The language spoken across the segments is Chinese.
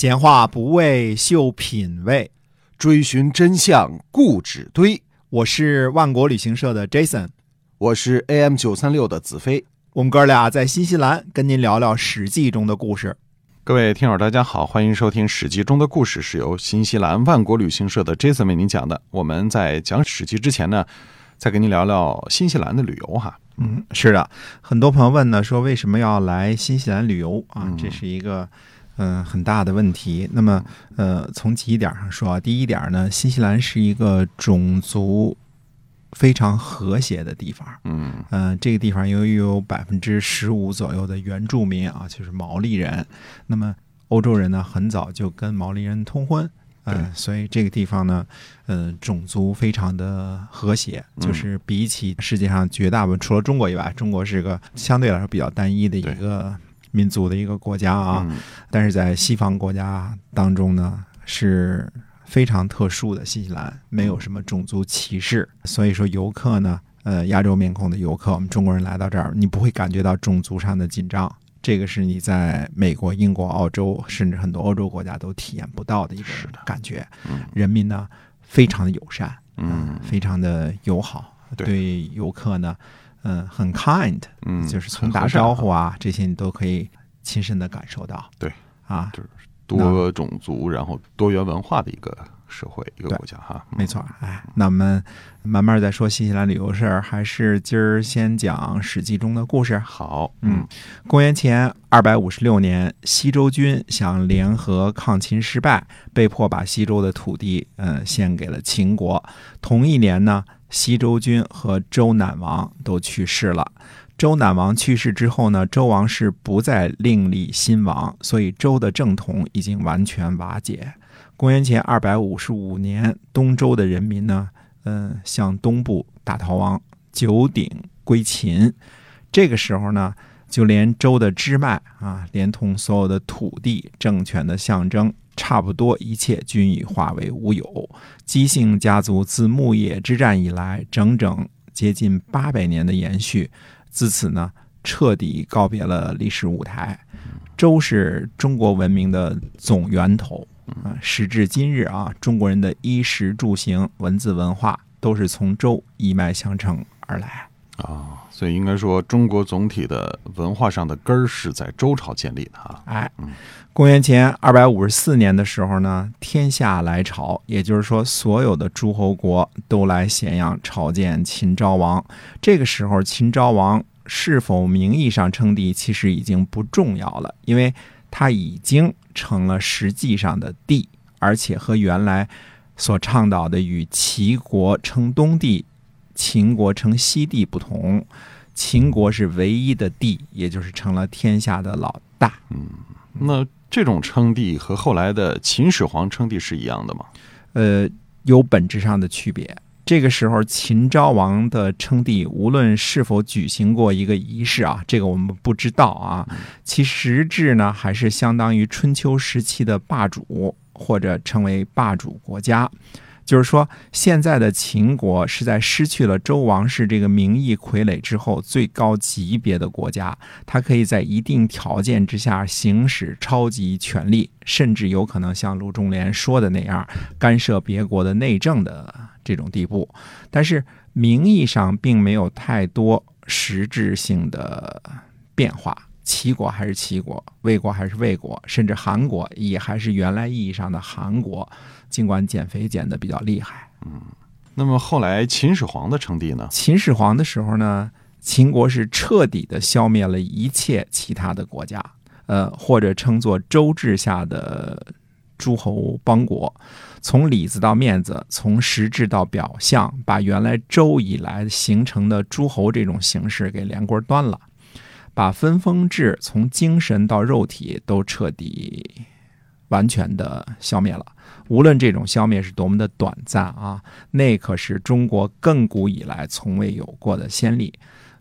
闲话不为秀品味，追寻真相固执堆。我是万国旅行社的 Jason，我是 AM 九三六的子飞。我们哥俩在新西兰跟您聊聊《史记》中的故事。各位听友，大家好，欢迎收听《史记》中的故事，是由新西兰万国旅行社的 Jason 为您讲的。我们在讲《史记》之前呢，再跟您聊聊新西兰的旅游哈。嗯，是的，很多朋友问呢，说为什么要来新西兰旅游啊？这是一个嗯、很大的问题。那么呃，从几点上说啊，第一点呢，新西兰是一个种族非常和谐的地方。嗯嗯、这个地方由于有百分之十五左右的原住民啊，就是毛利人，那么欧洲人呢很早就跟毛利人通婚，嗯、所以这个地方呢，呃，种族非常的和谐，就是比起世界上绝大部分除了中国以外，中国是个相对来说比较单一的一个民族的一个国家啊，嗯但是在西方国家当中呢，是非常特殊的。新西兰没有什么种族歧视，所以说游客呢，呃，亚洲面孔的游客，我们中国人来到这儿，你不会感觉到种族上的紧张。这个是你在美国、英国、澳洲，甚至很多欧洲国家都体验不到的一个感觉。嗯人民呢，非常的友善，嗯非常的友好，对对游客呢，嗯、很 kind，嗯，就是从打招呼啊这些你都可以亲身的感受到。对啊，就是多种族，然后多元文化的一个社会一个国家哈。嗯没错。哎，那我们慢慢再说新西兰旅游事儿，还是今儿先讲《史记》中的故事。好，嗯，公元前二百五十六年，西周军想联合抗秦失败，被迫把西周的土地，呃，献给了秦国。同一年呢，西周君和周赧王都去世了。周赧王去世之后呢，周王室不再另立新王，所以周的正统已经完全瓦解。公元前二百五十五年，东周的人民呢，嗯、向东部大逃亡，九鼎归秦。这个时候呢，就连周的支脉啊，连同所有的土地、政权的象征，差不多一切均已化为乌有。姬姓家族自牧野之战以来，整整接近八百年的延续，自此呢，彻底告别了历史舞台。周是中国文明的总源头啊，时至今日啊，中国人的衣食住行、文字文化都是从周一脉相承而来。啊，所以应该说中国总体的文化上的根儿是在周朝建立的哈。哎，公元前二百五十四年的时候呢，天下来朝，也就是说，所有的诸侯国都来咸阳朝见秦昭王。这个时候，秦昭王是否名义上称帝，其实已经不重要了，因为他已经成了实际上的帝，而且和原来所倡导的与齐国称东帝、秦国称西帝不同。秦国是唯一的帝，也就是成了天下的老大。嗯那这种称帝和后来的秦始皇称帝是一样的吗？呃，有本质上的区别。这个时候，秦昭王的称帝，无论是否举行过一个仪式啊，这个我们不知道啊。其实质呢，还是相当于春秋时期的霸主，或者称为霸主国家。就是说，现在的秦国是在失去了周王室这个名义傀儡之后最高级别的国家，它可以在一定条件之下行使超级权力，甚至有可能像陆仲连说的那样，干涉别国的内政的这种地步。但是名义上并没有太多实质性的变化。齐国还是齐国，魏国还是魏国，甚至韩国也还是原来意义上的韩国，尽管减肥减的比较厉害。嗯那么后来秦始皇的称帝呢？秦始皇的时候呢，秦国是彻底的消灭了一切其他的国家，呃，或者称作周制下的诸侯邦国，从里子到面子，从实质到表象，把原来周以来形成的诸侯这种形式给连锅端了，把分封制从精神到肉体都彻底完全的消灭了。无论这种消灭是多么的短暂啊，那可是中国亘古以来从未有过的先例。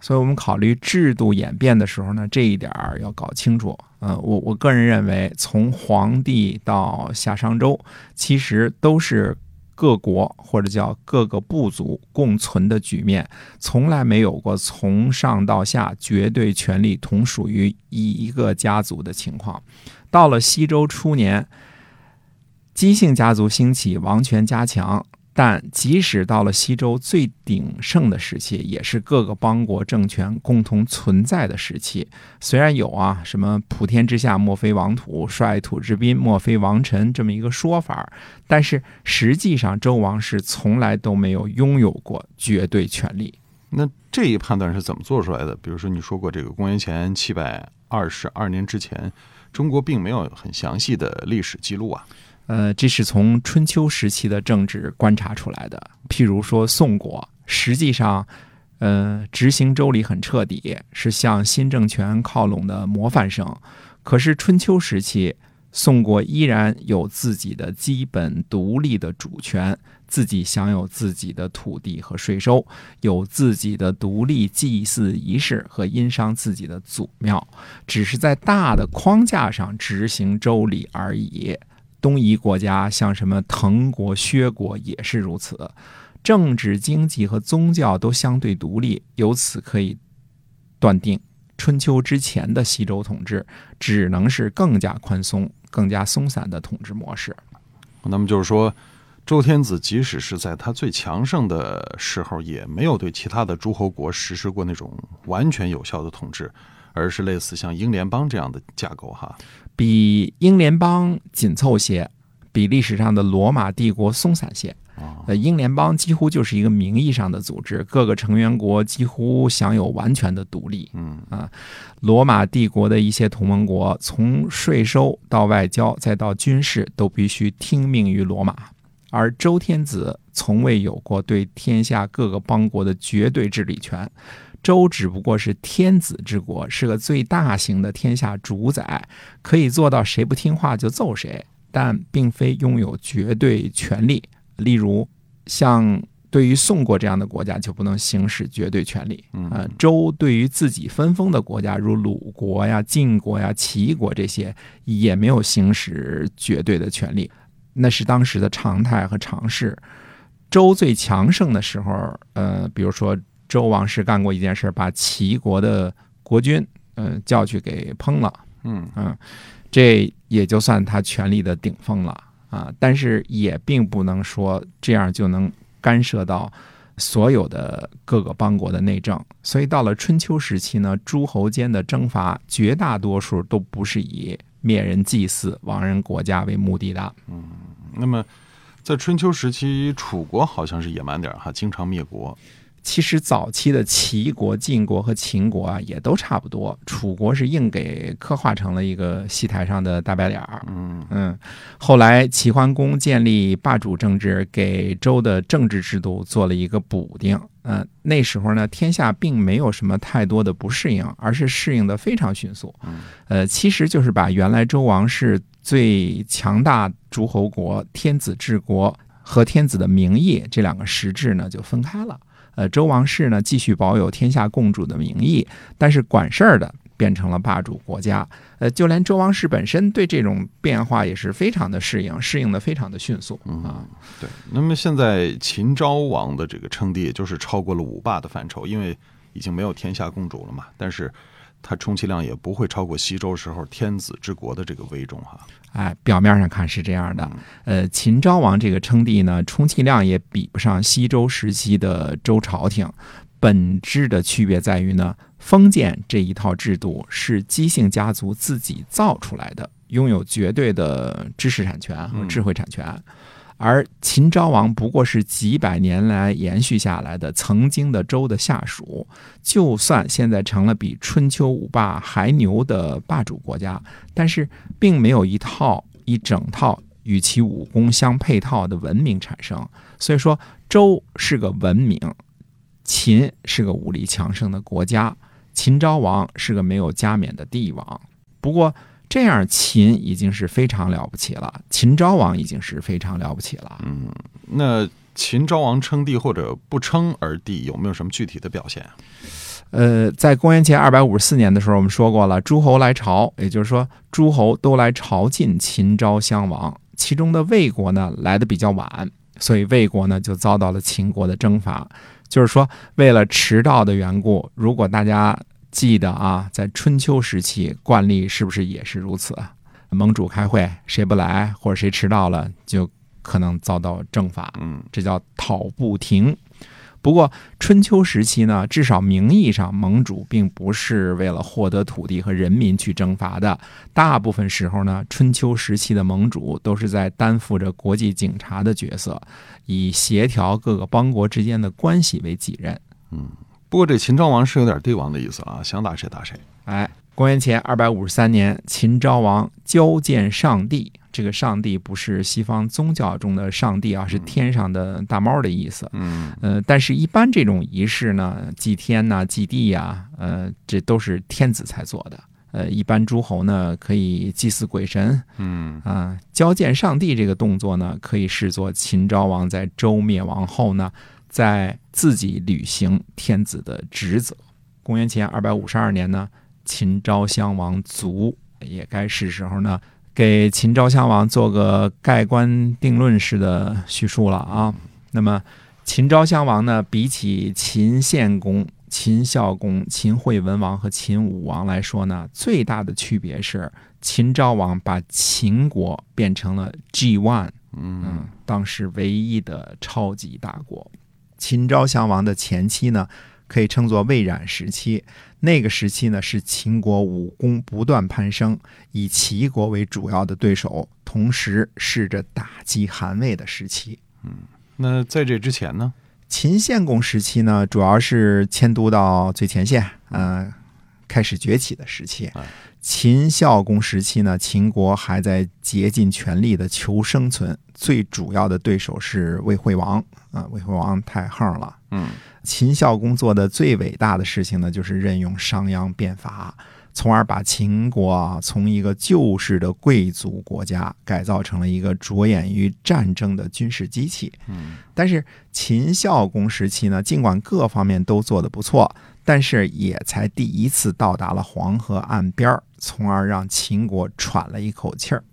所以，我们考虑制度演变的时候呢，这一点儿要搞清楚。嗯，我我个人认为，从皇帝到夏商周，其实都是各国或者叫各个部族共存的局面，从来没有过从上到下绝对权力同属于一个家族的情况。到了西周初年，姬姓家族兴起，王权加强。但即使到了西周最鼎盛的时期，也是各个邦国政权共同存在的时期。虽然有啊什么“普天之下莫非王土，率土之滨莫非王臣”这么一个说法，但是实际上周王室从来都没有拥有过绝对权力。那这一判断是怎么做出来的？比如说，你说过这个公元前七百二十二年之前，中国并没有很详细的历史记录啊。呃，这是从春秋时期的政治观察出来的。譬如说宋国，实际上，呃，执行周礼很彻底，是向新政权靠拢的模范生。可是春秋时期，宋国依然有自己的基本独立的主权，自己享有自己的土地和税收，有自己的独立祭祀仪式和殷商自己的祖庙，只是在大的框架上执行周礼而已。东夷国家像什么滕国、薛国也是如此，政治、经济和宗教都相对独立，由此可以断定，春秋之前的西周统治只能是更加宽松、更加松散的统治模式。那么就是说，周天子即使是在他最强盛的时候，也没有对其他的诸侯国实施过那种完全有效的统治，而是类似像英联邦这样的架构，哈。比英联邦紧凑些，比历史上的罗马帝国松散些。呃，英联邦几乎就是一个名义上的组织，各个成员国几乎享有完全的独立。嗯啊，罗马帝国的一些同盟国，从税收到外交再到军事，都必须听命于罗马。而周天子从未有过对天下各个邦国的绝对治理权。周只不过是天子之国，是个最大型的天下主宰，可以做到谁不听话就揍谁，但并非拥有绝对权力。例如，像对于宋国这样的国家就不能行使绝对权力。嗯，周对于自己分封的国家，如鲁国呀、晋国呀、齐国这些，也没有行使绝对的权利，那是当时的常态和常事。周最强盛的时候，呃，比如说。周王室干过一件事，把齐国的国君，嗯，叫去给烹了，嗯嗯，这也就算他权力的顶峰了啊。但是也并不能说这样就能干涉到所有的各个邦国的内政。所以到了春秋时期呢，诸侯间的征伐，绝大多数都不是以灭人祭祀亡人国家为目的的。嗯，那么在春秋时期，楚国好像是野蛮点哈，经常灭国。其实早期的齐国、晋国和秦国啊，也都差不多。楚国是硬给刻画成了一个戏台上的大白脸儿。嗯嗯，后来齐桓公建立霸主政治，给周的政治制度做了一个补丁。嗯，那时候呢，天下并没有什么太多的不适应，而是适应的非常迅速。呃，其实就是把原来周王室最强大诸侯国天子治国和天子的名义这两个实质呢，就分开了。呃，周王室呢继续保有天下共主的名义，但是管事儿的变成了霸主国家。呃，就连周王室本身对这种变化也是非常的适应，适应的非常的迅速啊。对，那么现在秦昭王的这个称帝，也就是超过了五霸的范畴，因为已经没有天下共主了嘛。但是。它充其量也不会超过西周时候天子之国的这个威重哈。哎，表面上看是这样的。呃，秦昭王这个称帝呢，充其量也比不上西周时期的周朝廷。本质的区别在于呢，封建这一套制度是姬姓家族自己造出来的，拥有绝对的知识产权和智慧产权。而秦昭王不过是几百年来延续下来的曾经的周的下属，就算现在成了比春秋五霸还牛的霸主国家，但是并没有一套一整套与其武功相配套的文明产生。所以说，周是个文明，秦是个武力强盛的国家，秦昭王是个没有加冕的帝王。不过，这样，秦已经是非常了不起了。秦昭王已经是非常了不起了。嗯，那秦昭王称帝或者不称而帝，有没有什么具体的表现？呃，在公元前二百五十四年的时候，我们说过了，诸侯来朝，也就是说，诸侯都来朝觐秦昭襄王。其中的魏国呢，来的比较晚，所以魏国呢就遭到了秦国的征伐。就是说，为了迟到的缘故，如果大家记得啊，在春秋时期惯例是不是也是如此？盟主开会，谁不来或者谁迟到了，就可能遭到征伐。嗯，这叫讨不停。不过春秋时期呢，至少名义上盟主并不是为了获得土地和人民去征伐的。大部分时候呢，春秋时期的盟主都是在担负着国际警察的角色，以协调各个邦国之间的关系为己任。不过这秦昭王是有点帝王的意思了啊，想打谁打谁。哎，公元前二百五十三年，秦昭王交见上帝。这个上帝不是西方宗教中的上帝啊，是天上的大猫的意思。嗯呃，但是，一般这种仪式呢，祭天呐、祭地呀，呃，这都是天子才做的。呃，一般诸侯呢，可以祭祀鬼神嗯啊。交见上帝这个动作呢，可以视作秦昭王在周灭亡后呢，在自己履行天子的职责。公元前二百五十二年呢，秦昭襄王卒，也该是时候呢，给秦昭襄王做个盖棺定论式的叙述了啊。那么，秦昭襄王呢，比起秦献公、秦孝公、秦惠文王和秦武王来说呢，最大的区别是，秦昭王把秦国变成了 G one，嗯嗯，当时唯一的超级大国。秦昭襄王的前期呢，可以称作魏冉时期。那个时期呢，是秦国武功不断攀升，以齐国为主要的对手，同时试着打击韩魏的时期。嗯那在这之前呢？秦献公时期呢，主要是迁都到最前线，呃，开始崛起的时期哎。秦孝公时期呢，秦国还在竭尽全力的求生存，最主要的对手是魏惠王啊、魏惠王太横了。嗯秦孝公做的最伟大的事情呢，就是任用商鞅变法，从而把秦国啊从一个旧式的贵族国家改造成了一个着眼于战争的军事机器。嗯但是秦孝公时期呢，尽管各方面都做得不错，但是也才第一次到达了黄河岸边儿，从而让秦国喘了一口气儿。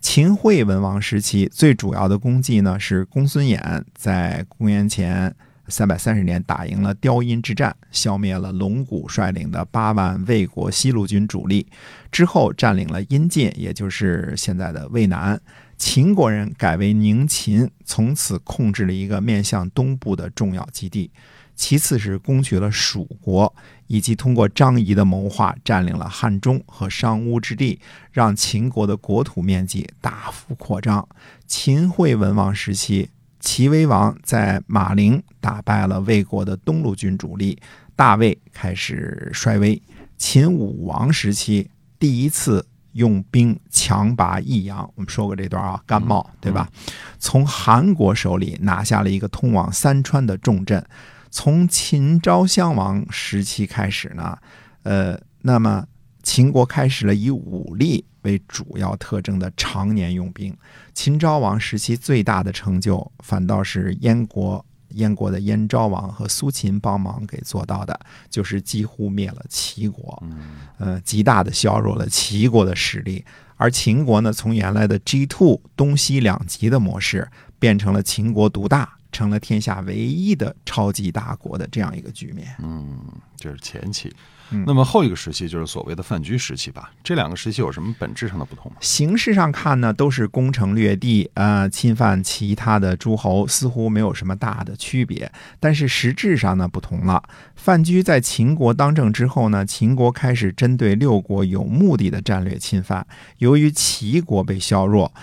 秦惠文王时期最主要的功绩呢，是公孙衍在公元前三百三十年打赢了雕阴之战，消灭了龙骨率领的八万魏国西路军主力，之后占领了阴晋，也就是现在的渭南。秦国人改为宁秦，从此控制了一个面向东部的重要基地。其次是攻取了蜀国，以及通过张仪的谋划占领了汉中和商巫之地，让秦国的国土面积大幅扩张。秦惠文王时期，齐威王在马陵打败了魏国的东路军主力，大魏开始衰微。秦武王时期，第一次用兵强拔益阳，我们说过这段啊，甘茂对吧？从韩国手里拿下了一个通往三川的重镇。从秦昭襄王时期开始呢，呃，那么秦国开始了以武力为主要特征的常年用兵。秦昭王时期最大的成就，反倒是燕国燕国的燕昭王和苏秦帮忙给做到的，就是几乎灭了齐国，呃，极大的削弱了齐国的实力。而秦国呢，从原来的 G two 东西两极的模式，变成了秦国独大，成了天下唯一的超级大国的这样一个局面。嗯，这是前期。嗯那么后一个时期就是所谓的范雎时期吧？这两个时期有什么本质上的不同吗？形式上看呢，都是攻城略地，呃，侵犯其他的诸侯，似乎没有什么大的区别。但是实质上呢，不同了。范雎在秦国当政之后呢，秦国开始针对六国有目的的战略侵犯。由于齐国被削弱，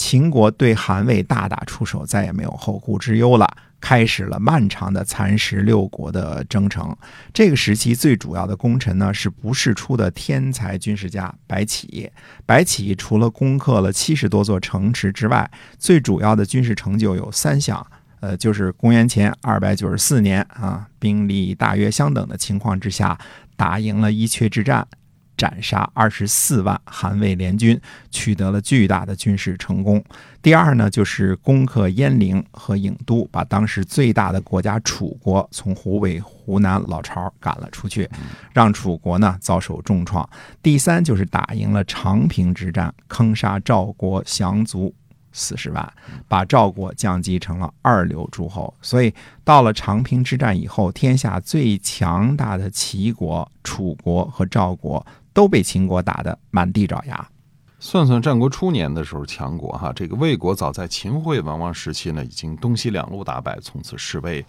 秦国对韩魏大打出手，再也没有后顾之忧了。开始了漫长的蚕食六国的征程。这个时期最主要的功臣呢，是不世出的天才军事家白起。白起除了攻克了七十多座城池之外，最主要的军事成就有三项。呃，就是公元前二百九十四年啊，兵力大约相等的情况之下，打赢了伊阙之战，斩杀二十四万韩魏联军，取得了巨大的军事成功。第二呢，就是攻克鄢陵和郢都，把当时最大的国家楚国从湖北、湖南老巢赶了出去，让楚国呢遭受重创。第三就是打赢了长平之战，坑杀赵国降卒。四十万，把赵国降级成了二流诸侯。所以到了长平之战以后，天下最强大的齐国、楚国和赵国都被秦国打得满地找牙。算算战国初年的时候，强国哈，这个魏国早在秦惠文王时期呢，已经东西两路大败，从此失威。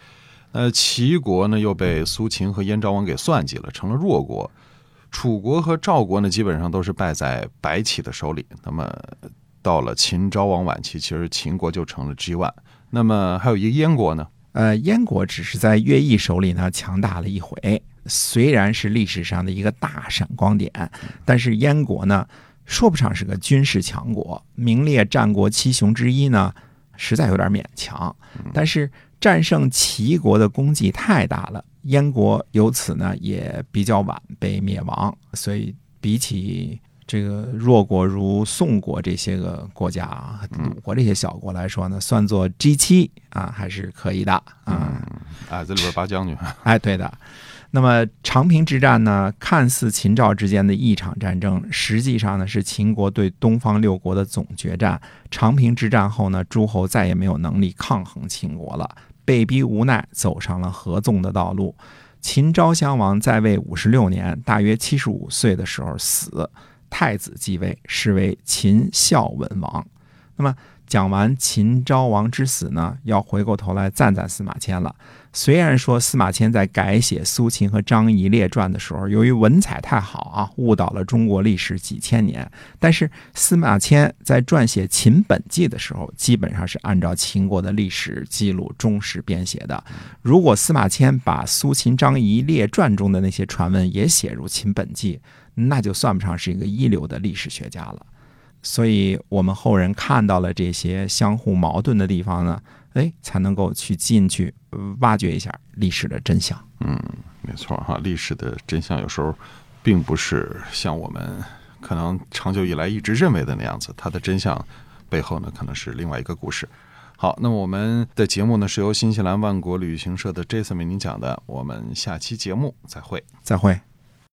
呃，齐国呢又被苏秦和燕昭王给算计了，成了弱国。楚国和赵国呢，基本上都是败在白起的手里。那么到了秦昭王晚期，其实秦国就成了 G one。那么还有一个燕国呢？呃，燕国只是在乐毅手里呢强大了一回，虽然是历史上的一个大闪光点，但是燕国呢说不上是个军事强国，名列战国七雄之一呢，实在有点勉强。但是战胜齐国的功绩太大了，燕国由此呢也比较晚被灭亡，所以比起这个弱国如宋国这些个国家啊，鲁国这些小国来说呢，算作 G 七啊还是可以的啊。哎，这里边八将军，哎，对的。那么长平之战呢，看似秦赵之间的一场战争，实际上呢是秦国对东方六国的总决战。长平之战后呢，诸侯再也没有能力抗衡秦国了，被逼无奈走上了合纵的道路。秦昭襄王在位五十六年，大约七十五岁的时候死，太子继位，是为秦孝文王。那么讲完秦昭王之死呢，要回过头来赞赞司马迁了。虽然说司马迁在改写苏秦和张仪列传的时候，由于文采太好啊，误导了中国历史几千年。但是司马迁在撰写《秦本纪》的时候，基本上是按照秦国的历史记录忠实编写的。如果司马迁把苏秦、张仪列传中的那些传闻也写入《秦本纪》，那就算不上是一个一流的历史学家了。所以，我们后人看到了这些相互矛盾的地方呢，哎，才能够去进去挖掘一下历史的真相。嗯，没错哈，历史的真相有时候并不是像我们可能长久以来一直认为的那样子，它的真相背后呢，可能是另外一个故事。好，那么我们的节目呢，是由新西兰万国旅行社的 Jason 为您讲的，我们下期节目再会，再会。